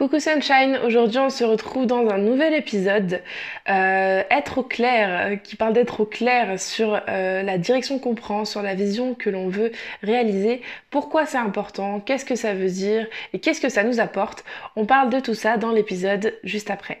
Coucou Sunshine, aujourd'hui on se retrouve dans un nouvel épisode, euh, être au clair, euh, qui parle d'être au clair sur euh, la direction qu'on prend, sur la vision que l'on veut réaliser, pourquoi c'est important, qu'est-ce que ça veut dire? Et qu'est-ce que ça nous apporte? On parle de tout ça dans l'épisode juste après.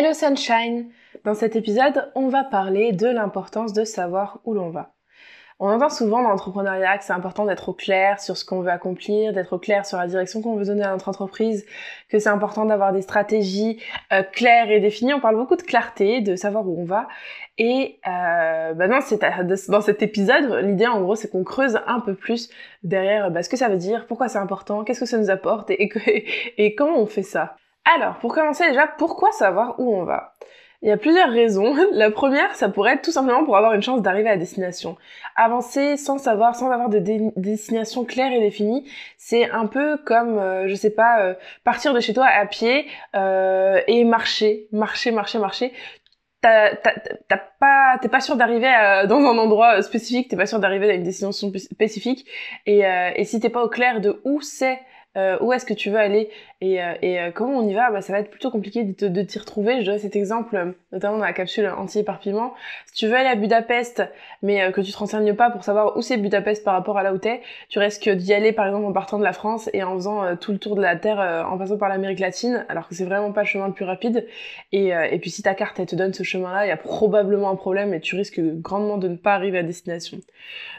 Hello Sunshine Dans cet épisode, on va parler de l'importance de savoir où l'on va. On entend souvent dans l'entrepreneuriat que c'est important d'être au clair sur ce qu'on veut accomplir, d'être au clair sur la direction qu'on veut donner à notre entreprise, que c'est important d'avoir des stratégies euh, claires et définies. On parle beaucoup de clarté, de savoir où on va. Et euh, bah dans cet épisode, l'idée en gros, c'est qu'on creuse un peu plus derrière bah, ce que ça veut dire, pourquoi c'est important, qu'est-ce que ça nous apporte et comment on fait ça. Alors, pour commencer déjà, pourquoi savoir où on va? Il y a plusieurs raisons. La première, ça pourrait être tout simplement pour avoir une chance d'arriver à destination. Avancer sans savoir, sans avoir de destination claire et définie, c'est un peu comme, euh, je sais pas, euh, partir de chez toi à pied euh, et marcher, marcher, marcher, marcher. T'as pas, t'es pas sûr d'arriver dans un endroit spécifique, t'es pas sûr d'arriver à une destination spécifique, et, et si t'es pas au clair de où c'est euh, où est-ce que tu veux aller et, euh, euh, comment on y va, bah, ça va être plutôt compliqué de, de t'y retrouver. Je donne cet exemple, notamment dans la capsule anti-éparpillement. Si tu veux aller à Budapest, mais que tu te renseignes pas pour savoir où c'est Budapest par rapport à là où t'es, tu risques d'y aller par exemple en partant de la France et en faisant tout le tour de la Terre en passant par l'Amérique latine, alors que c'est vraiment pas le chemin le plus rapide. Et, et puis si ta carte te donne ce chemin-là, il y a probablement un problème et tu risques grandement de ne pas arriver à destination.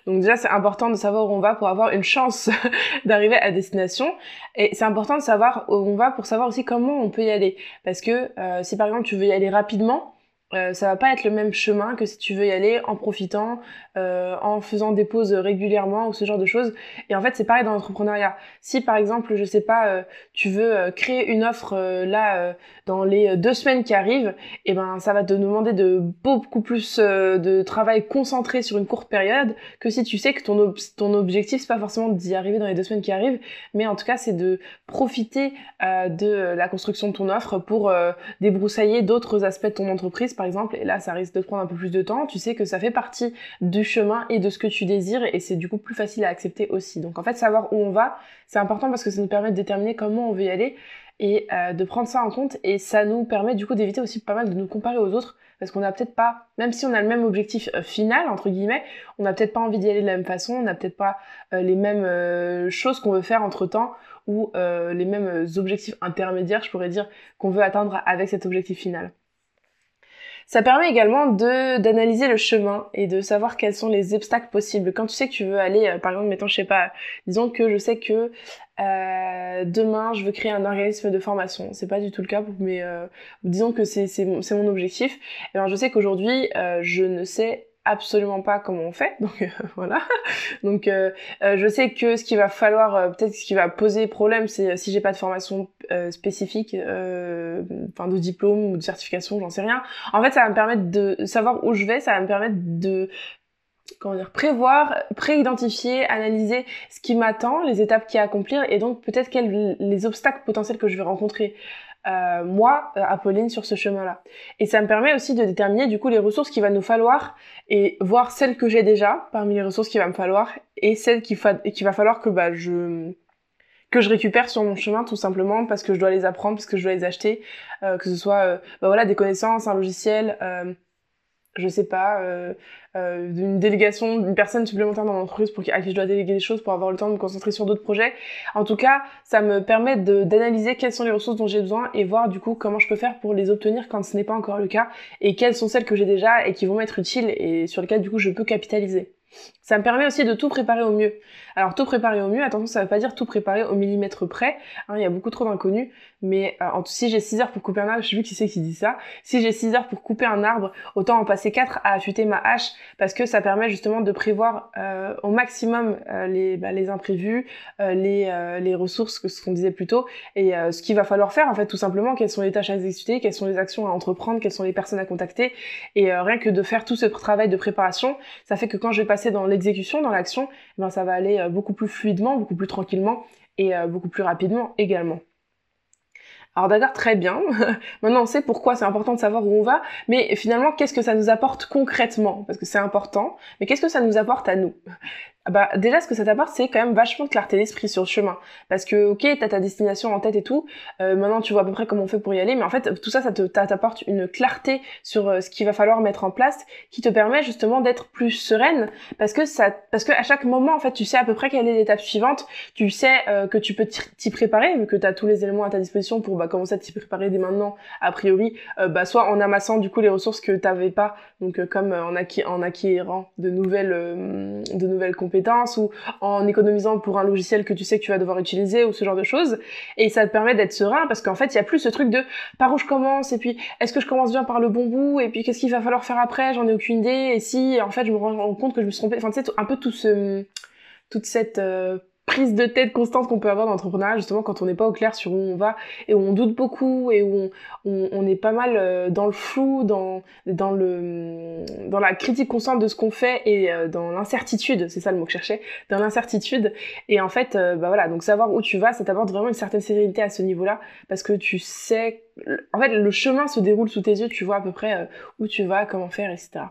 Donc déjà c'est important de savoir où on va pour avoir une chance d'arriver à destination. Et c'est important de savoir où on va pour savoir aussi comment on peut y aller. Parce que euh, si par exemple tu veux y aller rapidement, euh, ça va pas être le même chemin que si tu veux y aller en profitant, euh, en faisant des pauses régulièrement ou ce genre de choses. Et en fait, c'est pareil dans l'entrepreneuriat. Si par exemple, je sais pas, euh, tu veux euh, créer une offre là dans les deux semaines qui arrivent, et eh ben ça va te demander de beaucoup plus de travail concentré sur une courte période que si tu sais que ton ton objectif c'est pas forcément d'y arriver dans les deux semaines qui arrivent, mais en tout cas c'est de profiter de la construction de ton offre pour débroussailler d'autres aspects de ton entreprise par exemple. Et là, ça risque de prendre un peu plus de temps. Tu sais que ça fait partie du chemin et de ce que tu désires et c'est du coup plus facile à accepter aussi. Donc en fait, savoir où on va, c'est important parce que ça nous permet de déterminer comment on veut y aller et euh, de prendre ça en compte et ça nous permet du coup d'éviter aussi pas mal de nous comparer aux autres parce qu'on n'a peut-être pas, même si on a le même objectif euh, final entre guillemets, on n'a peut-être pas envie d'y aller de la même façon, on n'a peut-être pas euh, les mêmes choses qu'on veut faire entre temps ou les mêmes objectifs intermédiaires, je pourrais dire, qu'on veut atteindre avec cet objectif final. Ça permet également de d'analyser le chemin et de savoir quels sont les obstacles possibles. Quand tu sais que tu veux aller, euh, par exemple, mettons, je sais pas, disons que je sais que euh, demain je veux créer un organisme de formation. C'est pas du tout le cas, mais euh, disons que c'est mon objectif. Et eh ben, je sais qu'aujourd'hui je ne sais absolument pas comment on fait donc euh, voilà donc euh, euh, je sais que ce qui va falloir peut-être ce qui va poser problème c'est si j'ai pas de formation spécifique enfin de diplôme ou de certification j'en sais rien en fait ça va me permettre de savoir où je vais ça va me permettre de comment dire, prévoir, pré-identifier, analyser ce qui m'attend, les étapes qui à accomplir et donc peut-être quels les obstacles potentiels que je vais rencontrer. Euh, moi, euh, Apolline, sur ce chemin-là. Et ça me permet aussi de déterminer du coup les ressources qu'il va nous falloir et voir celles que j'ai déjà parmi les ressources qu'il va me falloir et celles qu'il va falloir que bah, je que je récupère sur mon chemin tout simplement parce que je dois les apprendre, parce que je dois les acheter, euh, que ce soit euh, bah voilà des connaissances, un logiciel, euh, je sais pas, euh, euh, d'une délégation d'une personne supplémentaire dans l'entreprise pour qui, à qui je dois déléguer des choses pour avoir le temps de me concentrer sur d'autres projets. En tout cas, ça me permet d'analyser quelles sont les ressources dont j'ai besoin et voir du coup comment je peux faire pour les obtenir quand ce n'est pas encore le cas et quelles sont celles que j'ai déjà et qui vont m'être utiles et sur lesquelles du coup je peux capitaliser. Ça me permet aussi de tout préparer au mieux. Alors tout préparer au mieux, attention, ça veut pas dire tout préparer au millimètre près. Hein, il y a beaucoup trop d'inconnus. Mais euh, en, si j'ai 6 heures pour couper un arbre, je sais plus qui c'est qui dit ça. Si j'ai 6 heures pour couper un arbre, autant en passer 4 à affûter ma hache parce que ça permet justement de prévoir euh, au maximum euh, les, bah, les imprévus, les, les ressources, que ce qu'on disait plus tôt, et ce qu'il va falloir faire en fait tout simplement, quelles sont les tâches à exécuter, quelles sont les actions à entreprendre, quelles sont les personnes à contacter. Et rien que de faire tout ce travail de préparation, ça fait que quand je vais passer dans l'exécution, dans l'action, eh ben, ça va aller beaucoup plus fluidement, beaucoup plus tranquillement et beaucoup plus rapidement également. Alors d'accord, très bien. Maintenant, on sait pourquoi c'est important de savoir où on va, mais finalement, qu'est-ce que ça nous apporte concrètement? Parce que c'est important, mais qu'est-ce que ça nous apporte à nous? Bah déjà ce que ça t'apporte c'est quand même vachement de clarté d'esprit sur le chemin. Parce que ok t'as ta destination en tête et tout euh, maintenant tu vois à peu près comment on fait pour y aller mais en fait tout ça ça te t'apporte une clarté sur euh, ce qu'il va falloir mettre en place qui te permet justement d'être plus sereine. Parce que à chaque moment en fait tu sais à peu près quelle est l'étape suivante. Tu sais euh, que tu peux t'y préparer vu que t'as tous les éléments à ta disposition pour bah, commencer à t'y préparer dès maintenant a priori. Bah soit en amassant du coup les ressources que t'avais pas. Donc comme en, acquérant de nouvelles compétences ou en économisant pour un logiciel que tu sais que tu vas devoir utiliser ou ce genre de choses. Et ça te permet d'être serein parce qu'en fait, il y a plus ce truc de par où je commence? et puis est-ce que je commence bien par le bon bout? et puis qu'est-ce qu'il va falloir faire après, j'en ai aucune idée. Et si en fait je me rends compte que je me suis trompée, enfin tu sais, un peu tout ce, toute cette euh, prise de tête constante qu'on peut avoir dans l'entrepreneuriat justement quand on n'est pas au clair sur où on va et où on doute beaucoup et où on, est pas mal euh, dans le flou, dans, dans, le, dans la critique constante de ce qu'on fait et euh, dans l'incertitude, c'est ça le mot que je cherchais, dans l'incertitude. Et en fait, euh, bah voilà, donc savoir où tu vas, ça t'apporte vraiment une certaine sérénité à ce niveau-là parce que tu sais, en fait, le chemin se déroule sous tes yeux, tu vois à peu près où tu vas, comment faire, etc.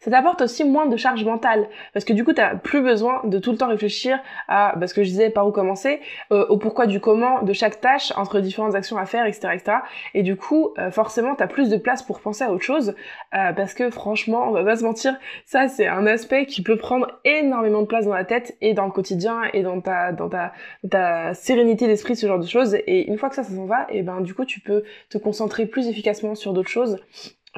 Ça t'apporte aussi moins de charge mentale parce que du coup t'as plus besoin de tout le temps réfléchir à parce que je disais par où commencer, euh, au pourquoi du comment de chaque tâche entre différentes actions à faire, etc.. Et du coup euh, forcément t'as plus de place pour penser à autre chose euh, parce que franchement on va pas se mentir, ça c'est un aspect qui peut prendre énormément de place dans la tête et dans le quotidien et dans ta dans ta ta sérénité d'esprit ce genre de choses. Et une fois que ça ça s'en va, et ben du coup tu peux te concentrer plus efficacement sur d'autres choses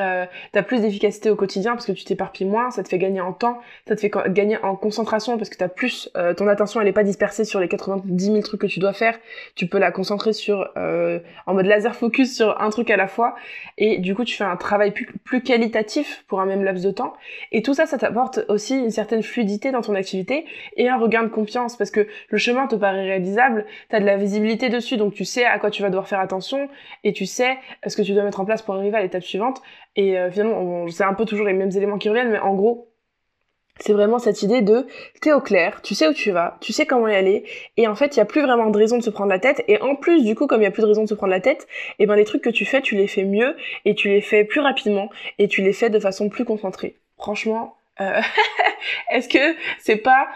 euh, t'as plus d'efficacité au quotidien parce que tu t'éparpilles moins, ça te fait gagner en temps, ça te fait gagner en concentration parce que t'as plus euh, ton attention elle est pas dispersée sur les 90 000 trucs que tu dois faire, tu peux la concentrer sur euh, en mode laser focus sur un truc à la fois. Et du coup tu fais un travail plus, plus qualitatif pour un même laps de temps. Et tout ça ça t'apporte aussi une certaine fluidité dans ton activité et un regain de confiance parce que le chemin te paraît réalisable, t'as de la visibilité dessus donc tu sais à quoi tu vas devoir faire attention et tu sais ce que tu dois mettre en place pour arriver à l'étape suivante et euh, finalement, c'est un peu toujours les mêmes éléments qui reviennent, mais en gros, c'est vraiment cette idée de t'es au clair, tu sais où tu vas, tu sais comment y aller, et en fait il y a plus vraiment de raison de se prendre la tête, et en plus du coup comme il y a plus de raison de se prendre la tête, et eh ben les trucs que tu fais tu les fais mieux, et tu les fais plus rapidement, et tu les fais de façon plus concentrée. Franchement, euh, est-ce que c'est pas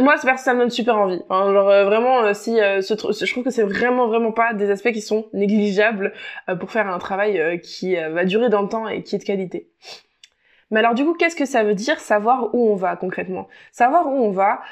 moi ça me donne super envie. Genre euh, vraiment euh, si je trouve que c'est vraiment vraiment pas des aspects qui sont négligeables pour faire un travail qui va durer dans le temps et qui est de qualité. Mais alors du coup, qu'est-ce que ça veut dire savoir où on va concrètement? Savoir où on va,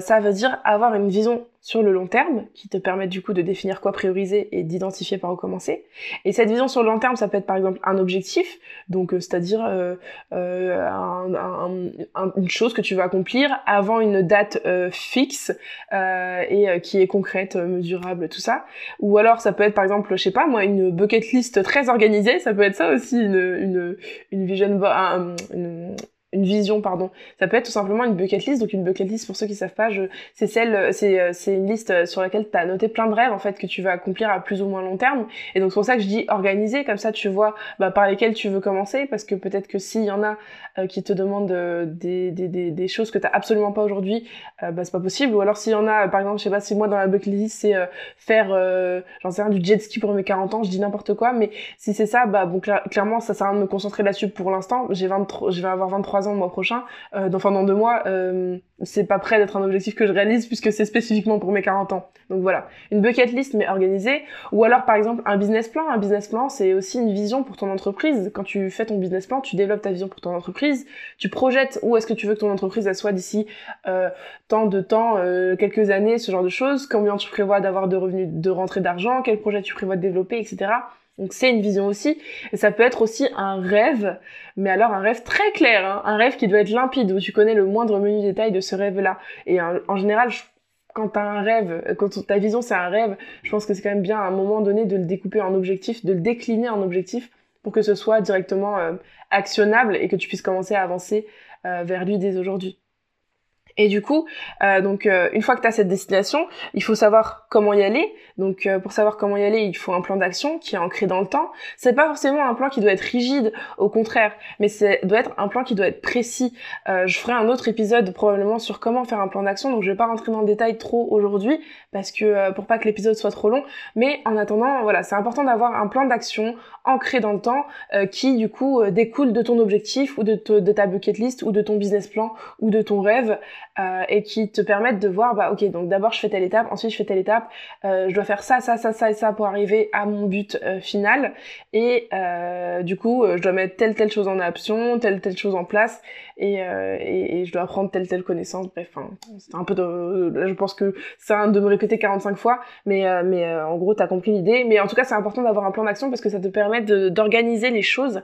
ça veut dire avoir une vision sur le long terme, qui te permettent du coup de définir quoi prioriser et d'identifier par où commencer. Et cette vision sur le long terme, ça peut être par exemple un objectif, donc euh, c'est-à-dire euh, euh, une chose que tu veux accomplir avant une date fixe et qui est concrète, mesurable, tout ça. Ou alors ça peut être par exemple, je sais pas moi, une bucket list très organisée, ça peut être ça aussi, une, une, une vision, une, une vision pardon. Ça peut être tout simplement une bucket list. Donc une bucket list pour ceux qui savent pas je c'est celle c'est euh, c'est une liste euh, sur laquelle tu as noté plein de rêves en fait que tu vas accomplir à plus ou moins long terme. Et donc c'est pour ça que je dis organiser. Comme ça tu vois bah, par lesquels tu veux commencer. Parce que peut-être que s'il y en a euh, qui te demandent des, des, des, choses que tu absolument pas aujourd'hui bah c'est pas possible. Ou alors s'il y en a par exemple je sais pas si moi dans la bucket list c'est faire j'en sais rien du jet ski pour mes 40 ans je dis n'importe quoi. Mais si c'est ça bah bon clairement ça sert à me concentrer là-dessus pour l'instant. J'ai 23 je vais avoir 23 ans, mois prochain, euh, enfin dans deux mois, euh, c'est pas prêt d'être un objectif que je réalise puisque c'est spécifiquement pour mes 40 ans. Donc voilà, une bucket list mais organisée. Ou alors par exemple un business plan. Un business plan, c'est aussi une vision pour ton entreprise. Quand tu fais ton business plan, tu développes ta vision pour ton entreprise. Tu projettes où est-ce que tu veux que ton entreprise elle soit d'ici euh, tant de temps, euh, quelques années, ce genre de choses. Combien tu prévois d'avoir de revenus, de rentrée d'argent, quel projet tu prévois de développer, etc. Donc c'est une vision aussi, et ça peut être aussi un rêve, mais alors un rêve très clair, hein, un rêve qui doit être limpide, où tu connais le moindre menu détail de ce rêve-là. Et en, général, quand t'as un rêve, quand ta vision c'est un rêve, je pense que c'est quand même bien à un moment donné de le découper en objectif, de le décliner en objectif, pour que ce soit directement euh, actionnable et que tu puisses commencer à avancer euh, vers lui dès aujourd'hui. Et du coup, euh, donc euh, une fois que tu as cette destination, il faut savoir comment y aller. Donc euh, pour savoir comment y aller, il faut un plan d'action qui est ancré dans le temps. C'est pas forcément un plan qui doit être rigide, au contraire, mais c'est doit être un plan qui doit être précis. je ferai un autre épisode probablement sur comment faire un plan d'action, donc je vais pas rentrer dans le détail trop aujourd'hui parce que pour pas que l'épisode soit trop long. Mais en attendant, voilà, c'est important d'avoir un plan d'action ancré dans le temps qui du coup découle de ton objectif ou de ta bucket list ou de ton business plan ou de ton rêve. Euh, et qui te permettent de voir bah ok donc d'abord je fais telle étape ensuite je fais telle étape euh, je dois faire ça ça ça ça et ça pour arriver à mon but euh, final. Et du coup je dois mettre telle telle chose en option telle telle chose en place et, et, et, je dois apprendre telle telle connaissance. Bref enfin c'est un peu de je pense que c'est un de me répéter 45 fois mais mais en gros t'as compris l'idée. Mais en tout cas c'est important d'avoir un plan d'action parce que ça te permet d'organiser les choses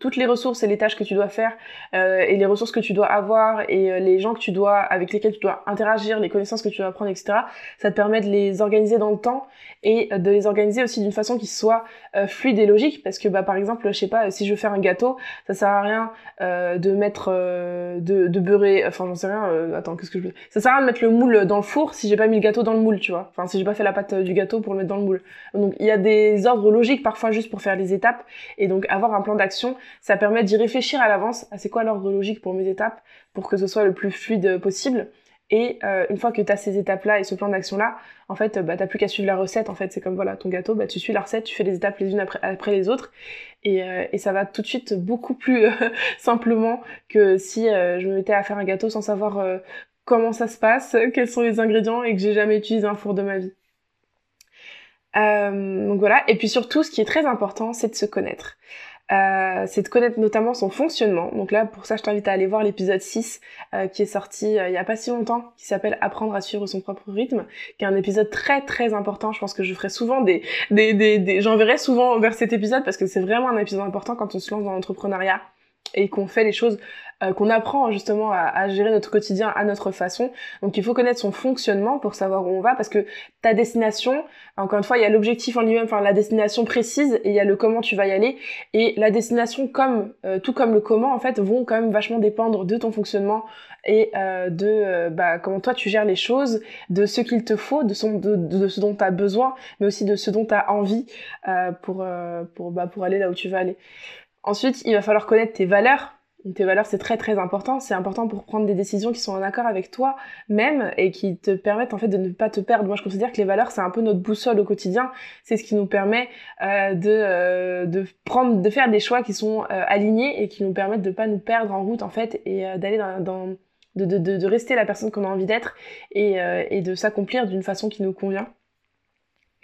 toutes les ressources et les tâches que tu dois faire euh, et les ressources que tu dois avoir et euh, les gens que tu dois avec lesquels tu dois interagir, les connaissances que tu dois apprendre, etc. Ça te permet de les organiser dans le temps et euh, de les organiser aussi d'une façon qui soit fluide et logique. Parce que bah par exemple je sais pas si je veux faire un gâteau ça sert à rien de mettre de, de beurrer enfin j'en sais rien attends qu'est-ce que je veux ça sert à rien de mettre le moule dans le four si j'ai pas mis le gâteau dans le moule tu vois. Enfin si j'ai pas fait la pâte du gâteau pour le mettre dans le moule. Donc il y a des ordres logiques parfois juste pour faire les étapes et donc avoir un plan d'action ça permet d'y réfléchir à l'avance à c'est quoi l'ordre logique pour mes étapes pour que ce soit le plus fluide possible. Et euh, une fois que tu as ces étapes-là et ce plan d'action-là, en fait, bah, t'as plus qu'à suivre la recette. En fait, c'est comme voilà, ton gâteau, bah, tu suis la recette, tu fais les étapes les unes après, les autres, et, euh, et, ça va tout de suite beaucoup plus euh, simplement que si je me mettais à faire un gâteau sans savoir comment ça se passe, quels sont les ingrédients et que j'ai jamais utilisé un four de ma vie. donc voilà. Et puis surtout, ce qui est très important, c'est de se connaître. Euh, c'est de connaître notamment son fonctionnement. Donc là, pour ça, je t'invite à aller voir l'épisode 6 euh, qui est sorti euh, il y a pas si longtemps, qui s'appelle Apprendre à suivre son propre rythme, qui est un épisode très très important. Je pense que je ferai souvent des, des, des, des j'enverrai souvent vers cet épisode parce que c'est vraiment un épisode important quand on se lance dans l'entrepreneuriat et qu'on fait les choses euh, qu'on apprend justement à, gérer notre quotidien à notre façon. Donc il faut connaître son fonctionnement pour savoir où on va parce que ta destination, encore une fois, il y a l'objectif en lui-même, enfin la destination précise et il y a le comment tu vas y aller et la destination comme euh, tout comme le comment en fait vont quand même vachement dépendre de ton fonctionnement et euh, de bah, comment toi tu gères les choses, de ce qu'il te faut, de, son, de, ce dont tu as besoin, mais aussi de ce dont tu as envie pour, pour, bah, pour aller là où tu vas aller. Ensuite, il va falloir connaître tes valeurs. Tes valeurs, c'est très très important. C'est important pour prendre des décisions qui sont en accord avec toi même et qui te permettent en fait de ne pas te perdre. Moi, je considère que les valeurs, c'est un peu notre boussole au quotidien. C'est ce qui nous permet euh, de, euh, de prendre, de faire des choix qui sont euh, alignés et qui nous permettent de pas nous perdre en route en fait et d'aller dans, dans de, de, de, rester la personne qu'on a envie d'être et, et de s'accomplir d'une façon qui nous convient.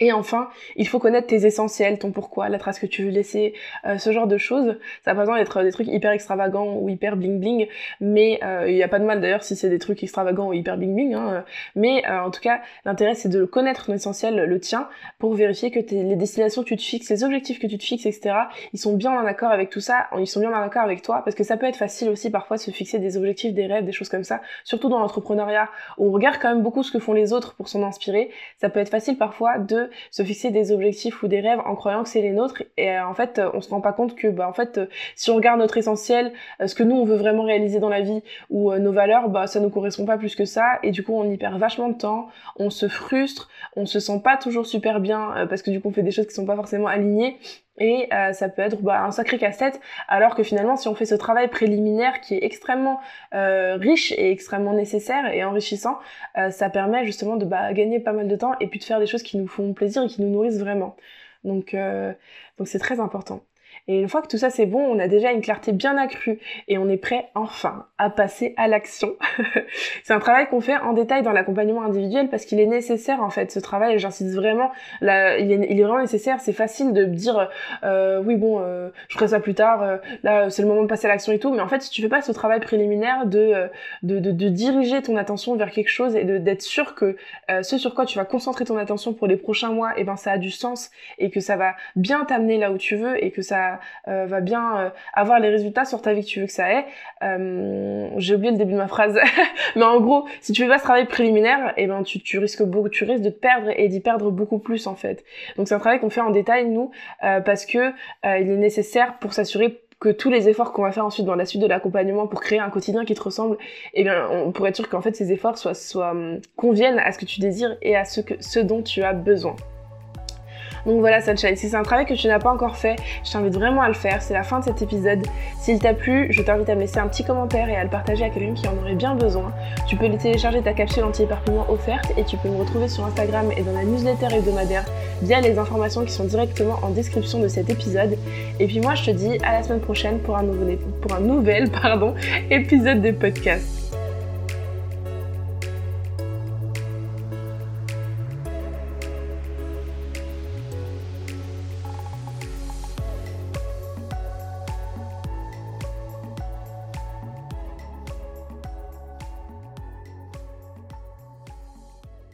Et enfin, il faut connaître tes essentiels, ton pourquoi, la trace que tu veux laisser, euh, ce genre de choses. Ça n'a pas besoin d'être des trucs hyper extravagants ou hyper bling bling, mais euh, il n'y a pas de mal d'ailleurs si c'est des trucs extravagants ou hyper bling bling. Hein. Mais euh, en tout cas, l'intérêt c'est de connaître ton essentiel, le tien, pour vérifier que les destinations que tu te fixes, les objectifs que tu te fixes, etc., ils sont bien en accord avec tout ça, ils sont bien en accord avec toi, parce que ça peut être facile aussi parfois de se fixer des objectifs, des rêves, des choses comme ça, surtout dans l'entrepreneuriat, où on regarde quand même beaucoup ce que font les autres pour s'en inspirer. Ça peut être facile parfois de se fixer des objectifs ou des rêves en croyant que c'est les nôtres. Et euh, en fait euh, on se rend pas compte que bah en fait euh, si on regarde notre essentiel ce que nous on veut vraiment réaliser dans la vie ou nos valeurs bah ça nous correspond pas plus que ça. Et du coup on y perd vachement de temps on se frustre on se sent pas toujours super bien parce que du coup on fait des choses qui sont pas forcément alignées et euh, ça peut être bah, un sacré casse-tête. Alors que finalement si on fait ce travail préliminaire qui est extrêmement euh, riche et extrêmement nécessaire et enrichissant euh, ça permet justement de bah, gagner pas mal de temps et puis de faire des choses qui nous font plaisir et qui nous nourrissent vraiment. Donc donc c'est très important Et une fois que tout ça c'est bon, on a déjà une clarté bien accrue et on est prêt enfin à passer à l'action. c'est un travail qu'on fait en détail dans l'accompagnement individuel parce qu'il est nécessaire en fait ce travail. J'insiste vraiment il est, vraiment nécessaire. C'est facile de dire euh, oui bon euh, je ferai ça plus tard euh, là c'est le moment de passer à l'action et tout. Mais en fait si tu fais pas ce travail préliminaire de, de, diriger ton attention vers quelque chose et d'être sûr que ce sur quoi tu vas concentrer ton attention pour les prochains mois et eh ben ça a du sens et que ça va bien t'amener là où tu veux et que ça va bien avoir les résultats sur ta vie que tu veux que ça ait j'ai oublié le début de ma phrase mais en gros si tu fais pas ce travail préliminaire, et eh ben tu, risques beaucoup, tu risques de te perdre et d'y perdre beaucoup plus en fait. Donc c'est un travail qu'on fait en détail nous euh, parce que euh, il est nécessaire pour s'assurer que tous les efforts qu'on va faire ensuite dans la suite de l'accompagnement pour créer un quotidien qui te ressemble, eh bien, on pourrait être sûr qu'en fait ces efforts soient, soient, hum, conviennent à ce que tu désires et à ce, que, ce dont tu as besoin. Donc voilà Sunshine, si c'est un travail que tu n'as pas encore fait, je t'invite vraiment à le faire, c'est la fin de cet épisode. S'il t'a plu, je t'invite à me laisser un petit commentaire et à le partager à quelqu'un qui en aurait bien besoin. Tu peux télécharger ta capsule anti-éparpillement offerte et tu peux me retrouver sur Instagram et dans la newsletter hebdomadaire via les informations qui sont directement en description de cet épisode. Et puis moi je te dis à la semaine prochaine pour un, nouvel épisode de podcast.